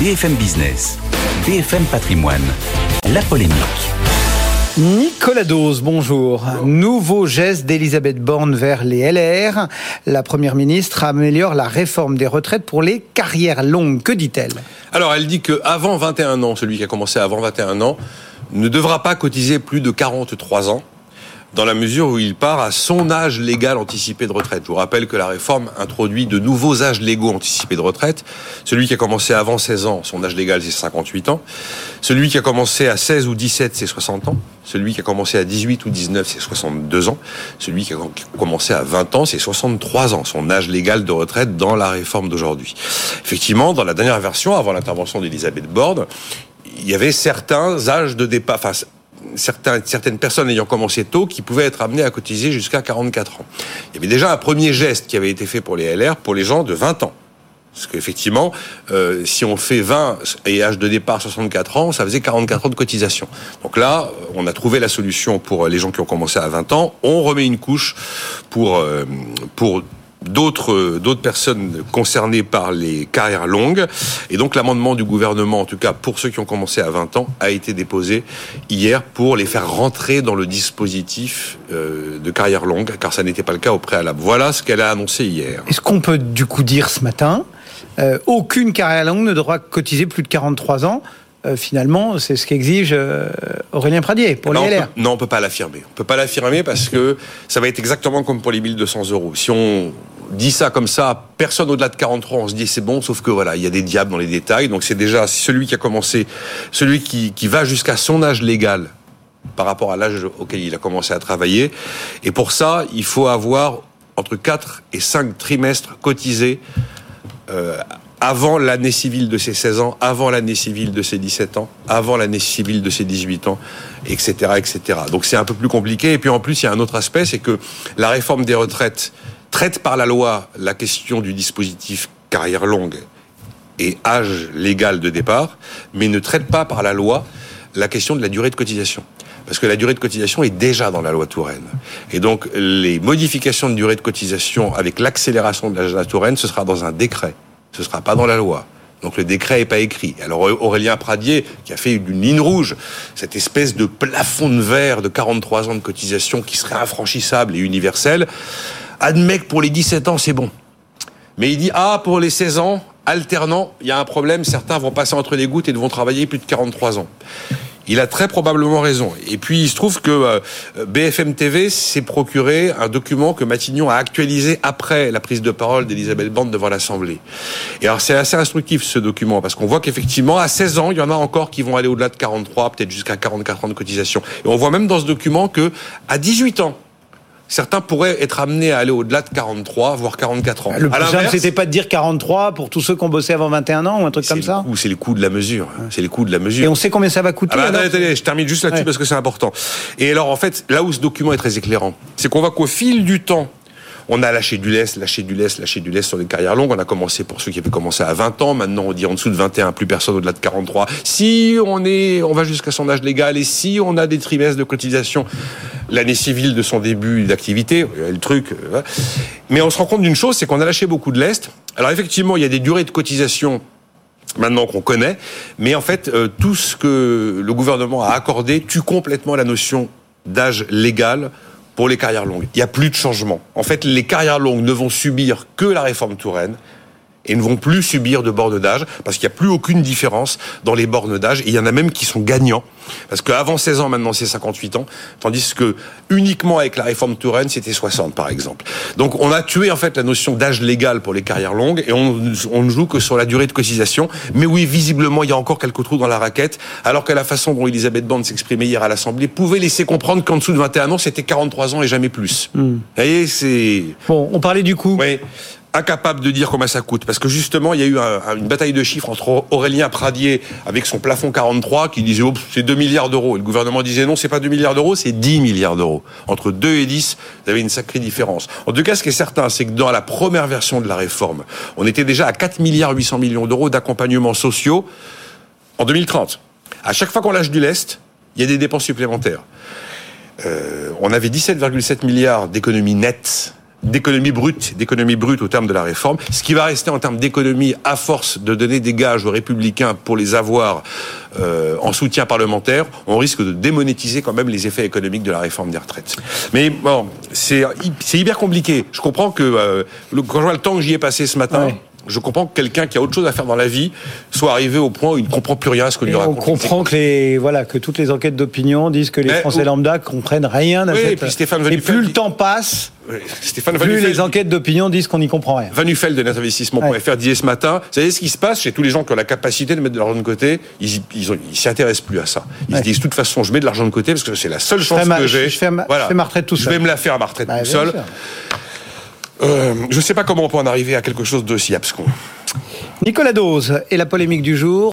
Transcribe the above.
BFM Business, BFM Patrimoine, la polémique. Nicolas Dose, bonjour. Nouveau geste d'Elisabeth Borne vers les LR. La Première ministre améliore la réforme des retraites pour les carrières longues. Que dit-elle? Alors, elle dit qu'avant 21 ans, celui qui a commencé avant 21 ans, ne devra pas cotiser plus de 43 ans dans la mesure où il part à son âge légal anticipé de retraite. Je vous rappelle que la réforme introduit de nouveaux âges légaux anticipés de retraite. Celui qui a commencé avant 16 ans, son âge légal, c'est 58 ans. Celui qui a commencé à 16 ou 17, c'est 60 ans. Celui qui a commencé à 18 ou 19, c'est 62 ans. Celui qui a commencé à 20 ans, c'est 63 ans, son âge légal de retraite dans la réforme d'aujourd'hui. Effectivement, dans la dernière version, avant l'intervention d'Elisabeth Borne, il y avait certains âges de départ, certaines personnes ayant commencé tôt qui pouvaient être amenées à cotiser jusqu'à 44 ans. Il y avait déjà un premier geste qui avait été fait pour les LR pour les gens de 20 ans. Parce qu'effectivement, euh, si on fait 20 et âge de départ 64 ans, ça faisait 44 ans de cotisation. Donc là, on a trouvé la solution pour les gens qui ont commencé à 20 ans. On remet une couche pour, euh, pour d'autres d'autres personnes concernées par les carrières longues. Et donc l'amendement du gouvernement, en tout cas pour ceux qui ont commencé à 20 ans, a été déposé hier pour les faire rentrer dans le dispositif euh, de carrière longue, car ça n'était pas le cas au préalable. Voilà ce qu'elle a annoncé hier. Est-ce qu'on peut du coup dire ce matin, euh, aucune carrière longue ne devra cotiser plus de 43 ans? Euh, finalement, c'est ce qu'exige euh, Aurélien Pradier pour les LR. non, on peut pas l'affirmer. On peut pas l'affirmer parce que ça va être exactement comme pour les 1200 euros. Si on dit ça comme ça, personne au-delà de 43, on se dit c'est bon, sauf que voilà, il y a des diables dans les détails. Donc c'est déjà celui qui a commencé, celui qui, qui va jusqu'à son âge légal par rapport à l'âge auquel il a commencé à travailler. Et pour ça, il faut avoir entre 4 et 5 trimestres cotisés euh, avant l'année civile de ses 16 ans, avant l'année civile de ses 17 ans, avant l'année civile de ses 18 ans, etc., etc. Donc c'est un peu plus compliqué. Et puis en plus, il y a un autre aspect, c'est que la réforme des retraites traite par la loi la question du dispositif carrière longue et âge légal de départ, mais ne traite pas par la loi la question de la durée de cotisation. Parce que la durée de cotisation est déjà dans la loi Touraine. Et donc, les modifications de durée de cotisation avec l'accélération de la Touraine, ce sera dans un décret ce sera pas dans la loi. Donc le décret n'est pas écrit. Alors Aurélien Pradier, qui a fait d'une ligne rouge, cette espèce de plafond de verre de 43 ans de cotisation qui serait infranchissable et universel, admet que pour les 17 ans, c'est bon. Mais il dit, ah, pour les 16 ans, alternant, il y a un problème, certains vont passer entre les gouttes et vont travailler plus de 43 ans. Il a très probablement raison. Et puis il se trouve que euh, BFM TV s'est procuré un document que Matignon a actualisé après la prise de parole d'Elisabeth Borne devant l'Assemblée. Et alors c'est assez instructif ce document parce qu'on voit qu'effectivement à 16 ans, il y en a encore qui vont aller au-delà de 43, peut-être jusqu'à 44 ans de cotisation. Et on voit même dans ce document que à 18 ans, certains pourraient être amenés à aller au-delà de 43, voire 44 ans. Le plus simple, c'était pas de dire 43 pour tous ceux qui ont bossé avant 21 ans ou un truc comme ça C'est le coût de la mesure. C'est le coût de la mesure. Et on sait combien ça va coûter ah bah, attendez, je termine juste là-dessus parce que c'est important. Et alors, en fait, là où ce document est très éclairant, c'est qu'on voit qu'au fil du temps, on a lâché du lest, lâché du lest, lâché du lest sur les carrières longues. On a commencé pour ceux qui avaient commencé à 20 ans. Maintenant, on dit en dessous de 21, plus personne au-delà de 43. Si on est, on va jusqu'à son âge légal et si on a des trimestres de cotisation l'année civile de son début d'activité, le truc. Euh, Mais on se rend compte d'une chose, c'est qu'on a lâché beaucoup de lest. Alors effectivement, il y a des durées de cotisation maintenant qu'on connaît, mais en fait, euh, tout ce que le gouvernement a accordé tue complètement la notion d'âge légal pour les carrières longues. Il n'y a plus de changement. En fait, les carrières longues ne vont subir que la réforme Touraine et ne vont plus subir de bornes d'âge parce qu'il n'y a plus aucune différence dans les bornes d'âge et il y en a même qui sont gagnants parce qu'avant 16 ans maintenant c'est 58 ans tandis que uniquement avec la réforme Touraine c'était 60 par exemple. Donc on a tué en fait la notion d'âge légal pour les carrières longues et on, on ne joue que sur la durée de cotisation mais oui visiblement il y a encore quelques trous dans la raquette alors que la façon dont Elisabeth Borne s'exprimait hier à l'Assemblée pouvait laisser comprendre qu'en dessous de 21 ans c'était 43 ans et jamais plus. Hmm. Vous voyez c'est Bon, on parlait du coup. Oui incapable de dire combien ça coûte. Parce que justement, il y a eu une bataille de chiffres entre Aurélien Pradier avec son plafond 43 qui disait oh, c'est 2 milliards d'euros. Et le gouvernement disait non, c'est pas 2 milliards d'euros, c'est 10 milliards d'euros. Entre 2 et 10, vous avez une sacrée différence. En tout cas, ce qui est certain, c'est que dans la première version de la réforme, on était déjà à 4 milliards 800 millions d'euros d'accompagnement sociaux en 2030. À chaque fois qu'on lâche du lest, il y a des dépenses supplémentaires. Euh, on avait 17,7 milliards d'économies nettes d'économie brute, d'économie brute au terme de la réforme. Ce qui va rester en termes d'économie, à force de donner des gages aux républicains pour les avoir euh, en soutien parlementaire, on risque de démonétiser quand même les effets économiques de la réforme des retraites. Mais bon, c'est hyper compliqué. Je comprends que euh, quand je vois le temps que j'y ai passé ce matin. Je comprends que quelqu'un qui a autre chose à faire dans la vie soit arrivé au point où il ne comprend plus rien à ce que lui Et on raconte. comprend que les voilà que toutes les enquêtes d'opinion disent que les Mais Français lambda comprennent rien à Oui, cette. et puis Stéphane et plus le temps passe, Ouais, Stéphane plus Vanufeld- les enquêtes d'opinion disent qu'on n'y comprend rien. Vanufel de netinvestissement.fr disait ce matin, vous savez ce qui se passe chez tous les gens qui ont la capacité de mettre de l'argent de côté, ils ils ont- ils s'y intéressent plus à ça. Ils Ouais. se disent de toute façon, je mets de l'argent de côté parce que c'est la seule chance ma- que je- j'ai. je fais ma- je fais ma retraite tout Je seul. vais me la faire à ma retraite Bah, tout seul. sûr. Euh, je sais pas comment on peut en arriver à quelque chose d'aussi abscon. Nicolas Dose et la polémique du jour.